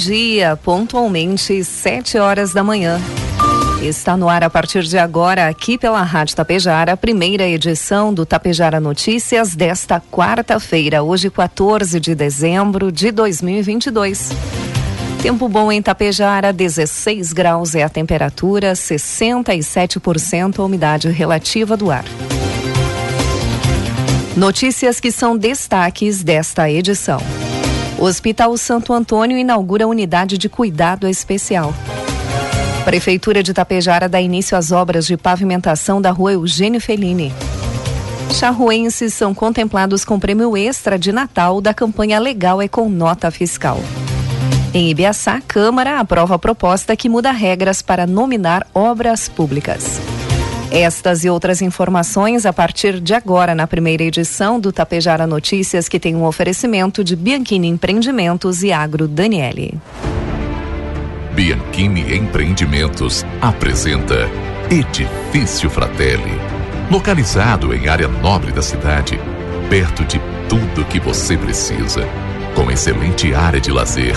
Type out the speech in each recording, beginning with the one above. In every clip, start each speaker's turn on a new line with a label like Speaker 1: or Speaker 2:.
Speaker 1: Dia, pontualmente sete horas da manhã. Está no ar a partir de agora, aqui pela Rádio Tapejara, a primeira edição do Tapejara Notícias desta quarta-feira, hoje 14 de dezembro de 2022. Tempo bom em Tapejara, 16 graus é a temperatura, 67% a umidade relativa do ar. Notícias que são destaques desta edição. O Hospital Santo Antônio inaugura unidade de cuidado especial. Prefeitura de Tapejara dá início às obras de pavimentação da rua Eugênio Fellini. Charruenses são contemplados com prêmio extra de Natal da campanha Legal é com Nota Fiscal. Em Ibiaçá, Câmara aprova a proposta que muda regras para nominar obras públicas. Estas e outras informações a partir de agora na primeira edição do Tapejara Notícias, que tem um oferecimento de Bianchini Empreendimentos e Agro Daniele.
Speaker 2: Bianchini Empreendimentos apresenta Edifício Fratelli. Localizado em área nobre da cidade, perto de tudo que você precisa, com excelente área de lazer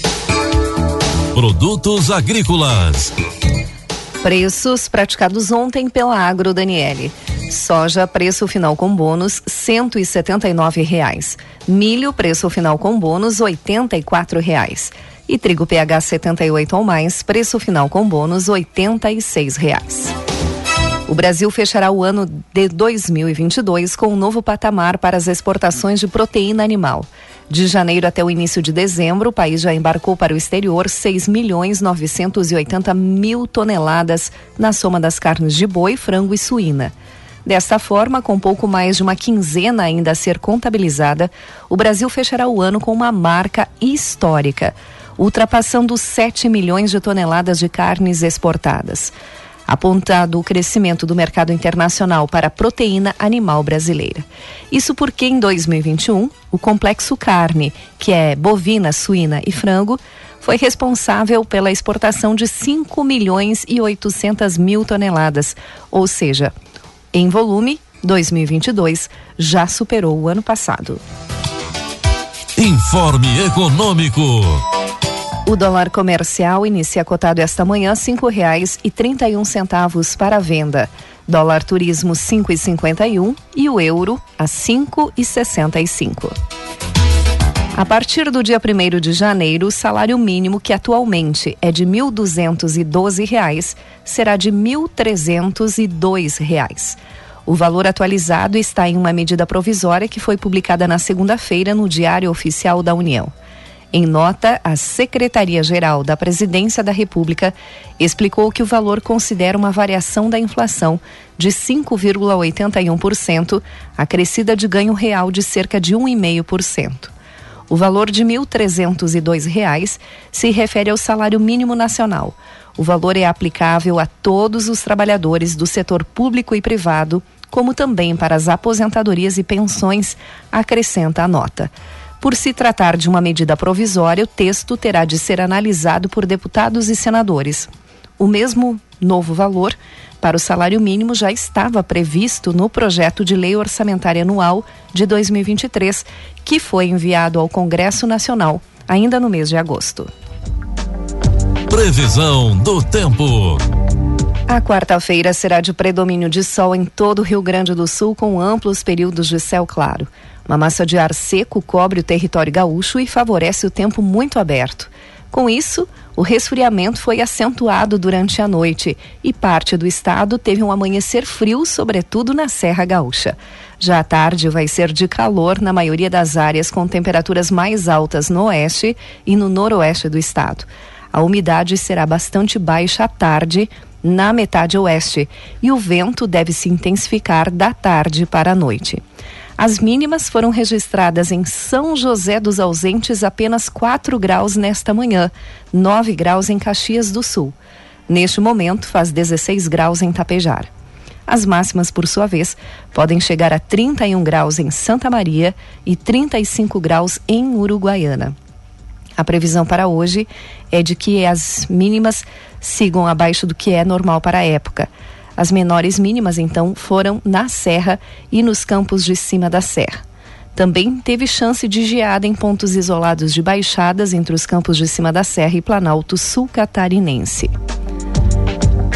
Speaker 3: Produtos agrícolas
Speaker 1: Preços praticados ontem pela Agro Daniele. Soja, preço final com bônus, cento e setenta e nove reais. Milho, preço final com bônus, oitenta e quatro reais. E trigo PH 78 ou mais, preço final com bônus, oitenta e seis reais. O Brasil fechará o ano de 2022 com um novo patamar para as exportações de proteína animal. De janeiro até o início de dezembro, o país já embarcou para o exterior 6 milhões 980 mil toneladas na soma das carnes de boi, frango e suína. Desta forma, com pouco mais de uma quinzena ainda a ser contabilizada, o Brasil fechará o ano com uma marca histórica, ultrapassando 7 milhões de toneladas de carnes exportadas apontado o crescimento do mercado internacional para a proteína animal brasileira. Isso porque em 2021, o complexo carne, que é bovina, suína e frango, foi responsável pela exportação de 5 milhões e 800 mil toneladas, ou seja, em volume, 2022 já superou o ano passado.
Speaker 3: Informe Econômico.
Speaker 1: O dólar comercial inicia cotado esta manhã cinco reais e trinta e um centavos para venda. Dólar turismo cinco e cinquenta e um e o euro a cinco e sessenta e cinco. A partir do dia 1 de janeiro, o salário mínimo, que atualmente é de R$ 1.212, será de R$ 1.302. O valor atualizado está em uma medida provisória que foi publicada na segunda-feira no Diário Oficial da União. Em nota, a Secretaria-Geral da Presidência da República explicou que o valor considera uma variação da inflação de 5,81%, acrescida de ganho real de cerca de 1,5%. O valor de R$ 1.302 se refere ao salário mínimo nacional. O valor é aplicável a todos os trabalhadores do setor público e privado, como também para as aposentadorias e pensões, acrescenta a nota. Por se tratar de uma medida provisória, o texto terá de ser analisado por deputados e senadores. O mesmo novo valor para o salário mínimo já estava previsto no projeto de lei orçamentária anual de 2023, que foi enviado ao Congresso Nacional ainda no mês de agosto.
Speaker 3: Previsão do tempo.
Speaker 1: A quarta-feira será de predomínio de sol em todo o Rio Grande do Sul, com amplos períodos de céu claro. Uma massa de ar seco cobre o território gaúcho e favorece o tempo muito aberto. Com isso, o resfriamento foi acentuado durante a noite e parte do estado teve um amanhecer frio, sobretudo na Serra Gaúcha. Já à tarde vai ser de calor na maioria das áreas, com temperaturas mais altas no oeste e no noroeste do estado. A umidade será bastante baixa à tarde, na metade oeste, e o vento deve se intensificar da tarde para a noite. As mínimas foram registradas em São José dos Ausentes apenas 4 graus nesta manhã, 9 graus em Caxias do Sul. Neste momento, faz 16 graus em Tapejar. As máximas, por sua vez, podem chegar a 31 graus em Santa Maria e 35 graus em Uruguaiana. A previsão para hoje é de que as mínimas sigam abaixo do que é normal para a época. As menores mínimas, então, foram na Serra e nos campos de cima da Serra. Também teve chance de geada em pontos isolados de baixadas entre os campos de cima da Serra e Planalto Sul Catarinense.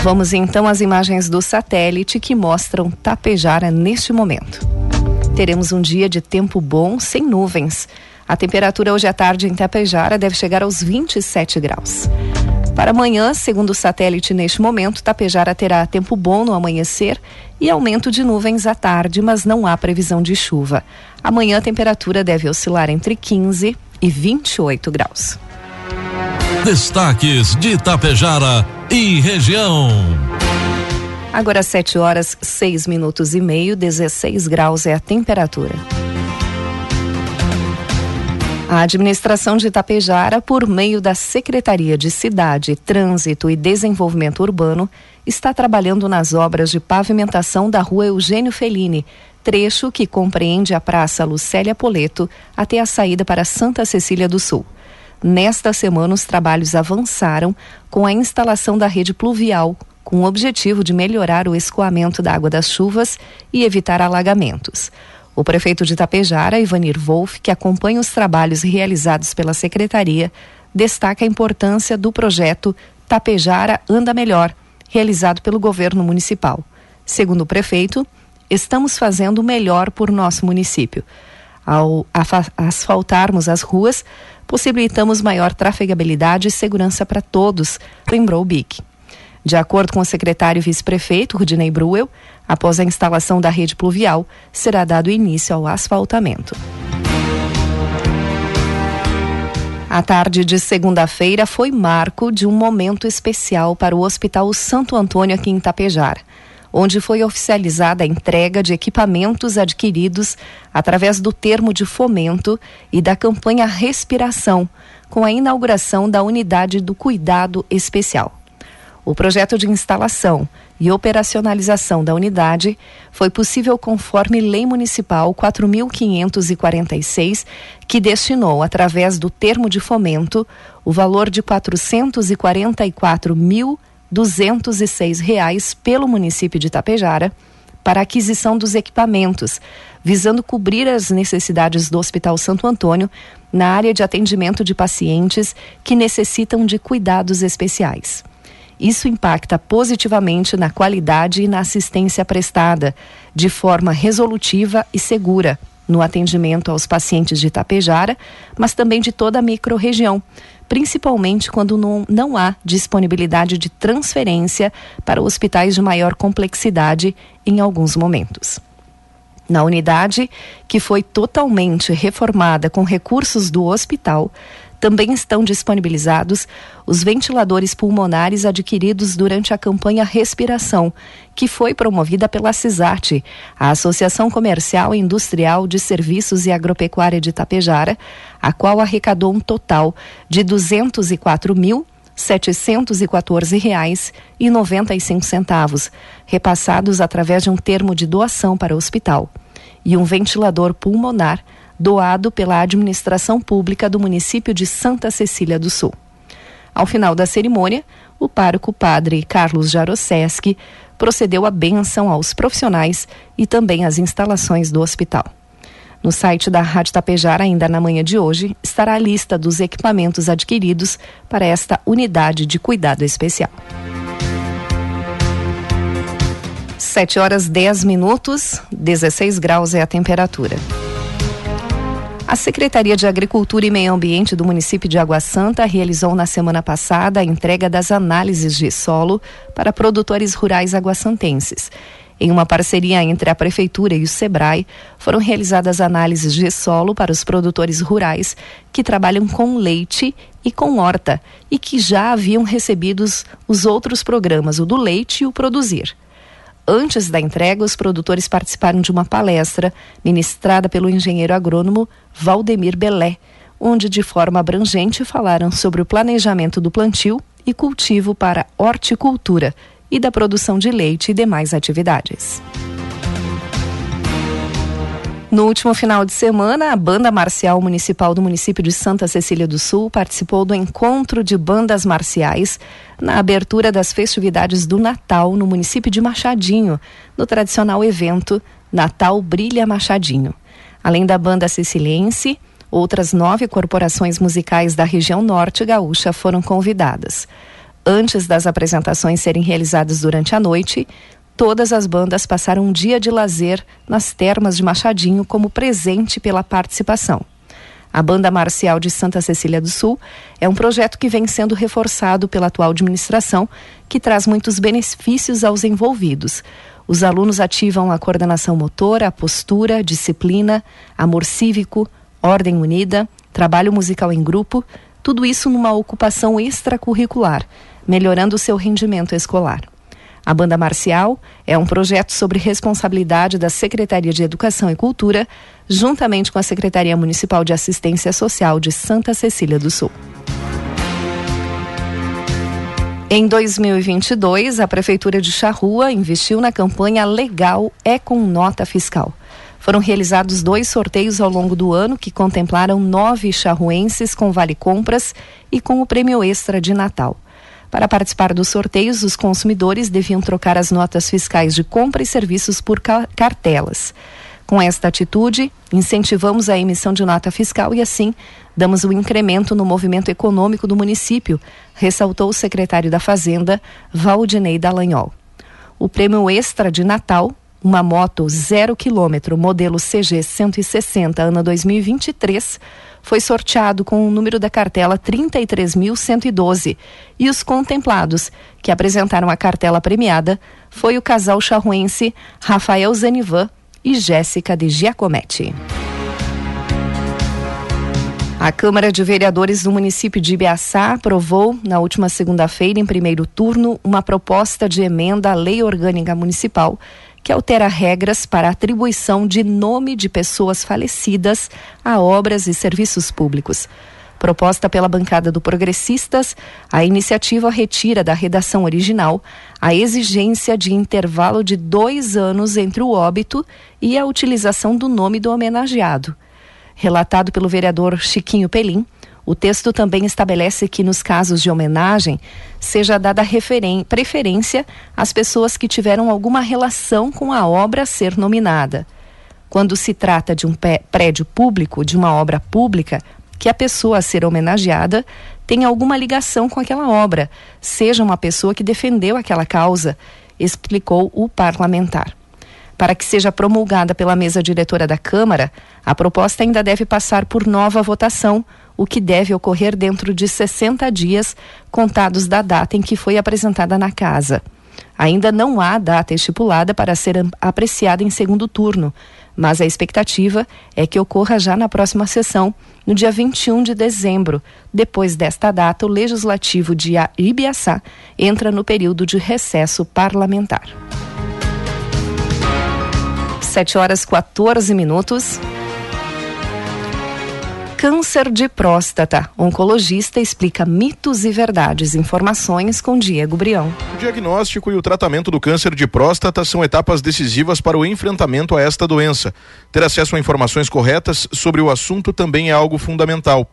Speaker 1: Vamos então às imagens do satélite que mostram Tapejara neste momento. Teremos um dia de tempo bom, sem nuvens. A temperatura hoje à tarde em Tapejara deve chegar aos 27 graus. Para amanhã, segundo o satélite neste momento, Tapejara terá tempo bom no amanhecer e aumento de nuvens à tarde, mas não há previsão de chuva. Amanhã a temperatura deve oscilar entre 15 e 28 graus.
Speaker 3: Destaques de Tapejara e região.
Speaker 1: Agora 7 horas 6 minutos e meio, 16 graus é a temperatura. A administração de Itapejara, por meio da Secretaria de Cidade, Trânsito e Desenvolvimento Urbano, está trabalhando nas obras de pavimentação da rua Eugênio Fellini, trecho que compreende a Praça Lucélia Poleto até a saída para Santa Cecília do Sul. Nesta semana, os trabalhos avançaram com a instalação da rede pluvial, com o objetivo de melhorar o escoamento da água das chuvas e evitar alagamentos. O prefeito de Itapejara, Ivanir Wolff, que acompanha os trabalhos realizados pela secretaria, destaca a importância do projeto Tapejara Anda Melhor, realizado pelo governo municipal. Segundo o prefeito, estamos fazendo o melhor por nosso município. Ao asfaltarmos as ruas, possibilitamos maior trafegabilidade e segurança para todos, lembrou o BIC. De acordo com o secretário vice-prefeito, Rudinei Bruel, após a instalação da rede pluvial, será dado início ao asfaltamento. A tarde de segunda-feira foi marco de um momento especial para o Hospital Santo Antônio aqui em Tapejar, onde foi oficializada a entrega de equipamentos adquiridos através do termo de fomento e da campanha Respiração, com a inauguração da unidade do cuidado especial. O projeto de instalação e operacionalização da unidade foi possível conforme Lei Municipal 4.546, que destinou, através do termo de fomento, o valor de 444.206 reais pelo município de Tapejara para a aquisição dos equipamentos, visando cobrir as necessidades do Hospital Santo Antônio na área de atendimento de pacientes que necessitam de cuidados especiais. Isso impacta positivamente na qualidade e na assistência prestada, de forma resolutiva e segura, no atendimento aos pacientes de Itapejara, mas também de toda a microrregião, principalmente quando não, não há disponibilidade de transferência para hospitais de maior complexidade em alguns momentos. Na unidade, que foi totalmente reformada com recursos do hospital, também estão disponibilizados os ventiladores pulmonares adquiridos durante a campanha Respiração, que foi promovida pela CISARTE, a Associação Comercial e Industrial de Serviços e Agropecuária de Tapejara, a qual arrecadou um total de R$ 204 mil R$ reais e centavos, repassados através de um termo de doação para o hospital, e um ventilador pulmonar doado pela administração pública do município de Santa Cecília do Sul. Ao final da cerimônia, o pároco padre Carlos Jaroseski procedeu a benção aos profissionais e também às instalações do hospital. No site da Rádio Tapejara, ainda na manhã de hoje, estará a lista dos equipamentos adquiridos para esta unidade de cuidado especial. 7 horas 10 minutos, 16 graus é a temperatura. A Secretaria de Agricultura e Meio Ambiente do município de Água Santa realizou na semana passada a entrega das análises de solo para produtores rurais aguassantenses. Em uma parceria entre a Prefeitura e o SEBRAE, foram realizadas análises de solo para os produtores rurais que trabalham com leite e com horta e que já haviam recebido os outros programas, o do leite e o Produzir. Antes da entrega, os produtores participaram de uma palestra ministrada pelo engenheiro agrônomo Valdemir Belé, onde de forma abrangente falaram sobre o planejamento do plantio e cultivo para horticultura e da produção de leite e demais atividades. No último final de semana, a Banda Marcial Municipal do município de Santa Cecília do Sul participou do encontro de bandas marciais na abertura das festividades do Natal no município de Machadinho, no tradicional evento Natal Brilha Machadinho. Além da banda siciliense, outras nove corporações musicais da região norte gaúcha foram convidadas. Antes das apresentações serem realizadas durante a noite, Todas as bandas passaram um dia de lazer nas termas de Machadinho como presente pela participação. A Banda Marcial de Santa Cecília do Sul é um projeto que vem sendo reforçado pela atual administração, que traz muitos benefícios aos envolvidos. Os alunos ativam a coordenação motora, a postura, disciplina, amor cívico, ordem unida, trabalho musical em grupo, tudo isso numa ocupação extracurricular, melhorando o seu rendimento escolar. A Banda Marcial é um projeto sobre responsabilidade da Secretaria de Educação e Cultura, juntamente com a Secretaria Municipal de Assistência Social de Santa Cecília do Sul. Em 2022, a Prefeitura de Charrua investiu na campanha Legal é com Nota Fiscal. Foram realizados dois sorteios ao longo do ano que contemplaram nove charruenses com vale compras e com o prêmio extra de Natal. Para participar dos sorteios, os consumidores deviam trocar as notas fiscais de compra e serviços por cartelas. Com esta atitude, incentivamos a emissão de nota fiscal e, assim, damos um incremento no movimento econômico do município, ressaltou o secretário da Fazenda, Valdinei Dallagnol. O prêmio extra de Natal, uma moto zero quilômetro, modelo CG 160, ano 2023, foi sorteado com o número da cartela 33.112 e os contemplados que apresentaram a cartela premiada foi o casal charruense Rafael Zenivan e Jéssica de Giacometti. A Câmara de Vereadores do município de Ibiaçá aprovou, na última segunda-feira, em primeiro turno, uma proposta de emenda à Lei Orgânica Municipal que altera regras para atribuição de nome de pessoas falecidas a obras e serviços públicos. Proposta pela bancada do Progressistas, a iniciativa retira da redação original a exigência de intervalo de dois anos entre o óbito e a utilização do nome do homenageado. Relatado pelo vereador Chiquinho Pelim, o texto também estabelece que, nos casos de homenagem, seja dada preferência às pessoas que tiveram alguma relação com a obra a ser nominada. Quando se trata de um prédio público, de uma obra pública, que a pessoa a ser homenageada tenha alguma ligação com aquela obra, seja uma pessoa que defendeu aquela causa, explicou o parlamentar. Para que seja promulgada pela mesa diretora da Câmara, a proposta ainda deve passar por nova votação o que deve ocorrer dentro de 60 dias contados da data em que foi apresentada na casa. Ainda não há data estipulada para ser apreciada em segundo turno, mas a expectativa é que ocorra já na próxima sessão, no dia 21 de dezembro. Depois desta data, o Legislativo de Ibiaçá entra no período de recesso parlamentar. 7 horas 14 minutos. Câncer de próstata. Oncologista explica mitos e verdades. Informações com Diego Brião.
Speaker 4: O diagnóstico e o tratamento do câncer de próstata são etapas decisivas para o enfrentamento a esta doença. Ter acesso a informações corretas sobre o assunto também é algo fundamental.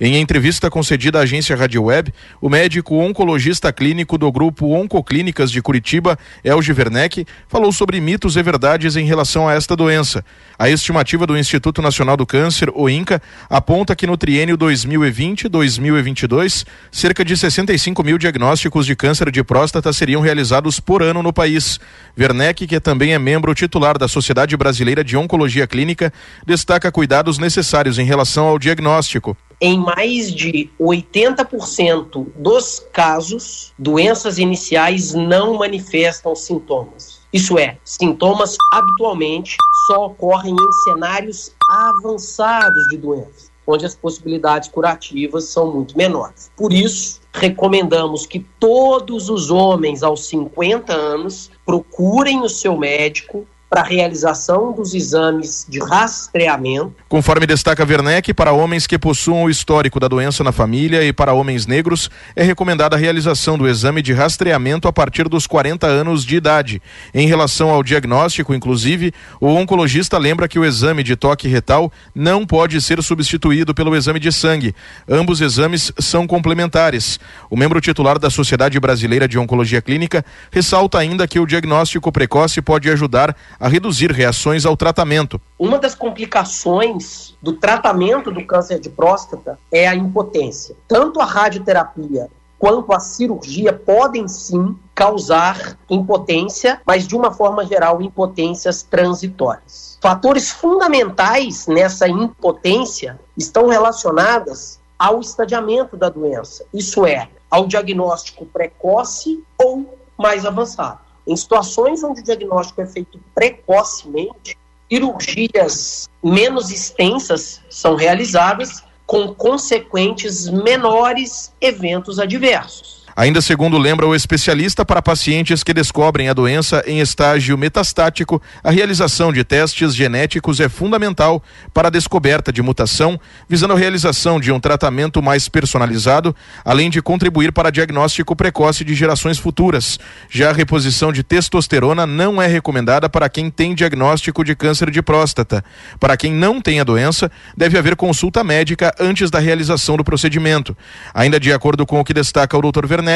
Speaker 4: Em entrevista concedida à agência Rádio Web, o médico oncologista clínico do grupo Oncoclínicas de Curitiba, Elge Werneck, falou sobre mitos e verdades em relação a esta doença. A estimativa do Instituto Nacional do Câncer, o INCA, aponta que no triênio 2020-2022, cerca de 65 mil diagnósticos de câncer de próstata seriam realizados por ano no país. Werneck, que também é membro titular da Sociedade Brasileira de Oncologia Clínica, destaca cuidados necessários em relação ao diagnóstico
Speaker 5: em mais de 80% dos casos, doenças iniciais não manifestam sintomas. Isso é, sintomas habitualmente só ocorrem em cenários avançados de doença onde as possibilidades curativas são muito menores. Por isso, recomendamos que todos os homens aos 50 anos procurem o seu médico para a realização dos exames de rastreamento.
Speaker 4: Conforme destaca Werneck, para homens que possuam o histórico da doença na família e para homens negros, é recomendada a realização do exame de rastreamento a partir dos 40 anos de idade. Em relação ao diagnóstico, inclusive, o oncologista lembra que o exame de toque retal não pode ser substituído pelo exame de sangue. Ambos exames são complementares. O membro titular da Sociedade Brasileira de Oncologia Clínica ressalta ainda que o diagnóstico precoce pode ajudar a reduzir reações ao tratamento.
Speaker 5: Uma das complicações do tratamento do câncer de próstata é a impotência. Tanto a radioterapia quanto a cirurgia podem sim causar impotência, mas de uma forma geral, impotências transitórias. Fatores fundamentais nessa impotência estão relacionados ao estadiamento da doença, isso é, ao diagnóstico precoce ou mais avançado. Em situações onde o diagnóstico é feito precocemente, cirurgias menos extensas são realizadas com consequentes menores eventos adversos.
Speaker 4: Ainda segundo lembra o especialista, para pacientes que descobrem a doença em estágio metastático, a realização de testes genéticos é fundamental para a descoberta de mutação, visando a realização de um tratamento mais personalizado, além de contribuir para diagnóstico precoce de gerações futuras. Já a reposição de testosterona não é recomendada para quem tem diagnóstico de câncer de próstata. Para quem não tem a doença, deve haver consulta médica antes da realização do procedimento. Ainda de acordo com o que destaca o Dr. Werner,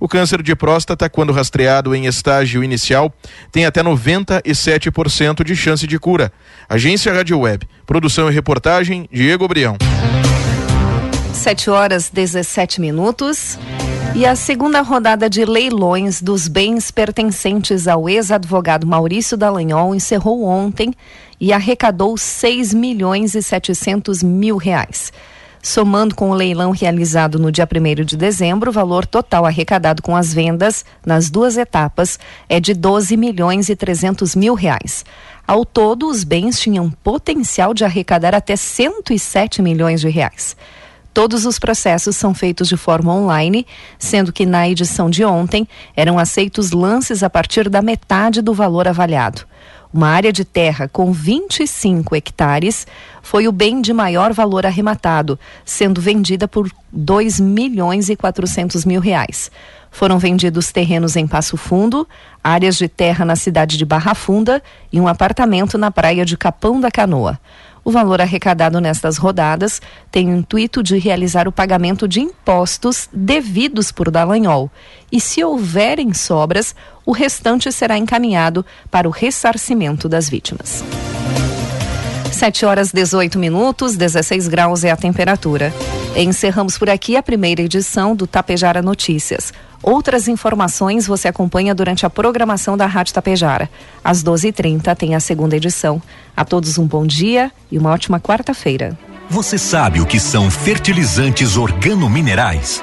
Speaker 4: O câncer de próstata, quando rastreado em estágio inicial, tem até 97% de chance de cura. Agência Rádio Web. Produção e reportagem, Diego Brião.
Speaker 1: 7 horas 17 minutos. E a segunda rodada de leilões dos bens pertencentes ao ex-advogado Maurício Dallagnol encerrou ontem e arrecadou 6 milhões e 700 mil reais. Somando com o leilão realizado no dia 1 de dezembro, o valor total arrecadado com as vendas nas duas etapas é de 12 milhões e 300 mil reais. Ao todo, os bens tinham potencial de arrecadar até 107 milhões de reais. Todos os processos são feitos de forma online, sendo que na edição de ontem eram aceitos lances a partir da metade do valor avaliado. Uma área de terra com 25 hectares foi o bem de maior valor arrematado, sendo vendida por 2 milhões e 400 mil reais. Foram vendidos terrenos em Passo Fundo, áreas de terra na cidade de Barra Funda e um apartamento na praia de Capão da Canoa. O valor arrecadado nestas rodadas tem o intuito de realizar o pagamento de impostos devidos por Dallagnol. E se houverem sobras, o restante será encaminhado para o ressarcimento das vítimas. 7 horas 18 minutos, 16 graus é a temperatura. Encerramos por aqui a primeira edição do Tapejara Notícias. Outras informações você acompanha durante a programação da Rádio Tapejara. Às 12h30 tem a segunda edição. A todos um bom dia e uma ótima quarta-feira.
Speaker 6: Você sabe o que são fertilizantes organominerais?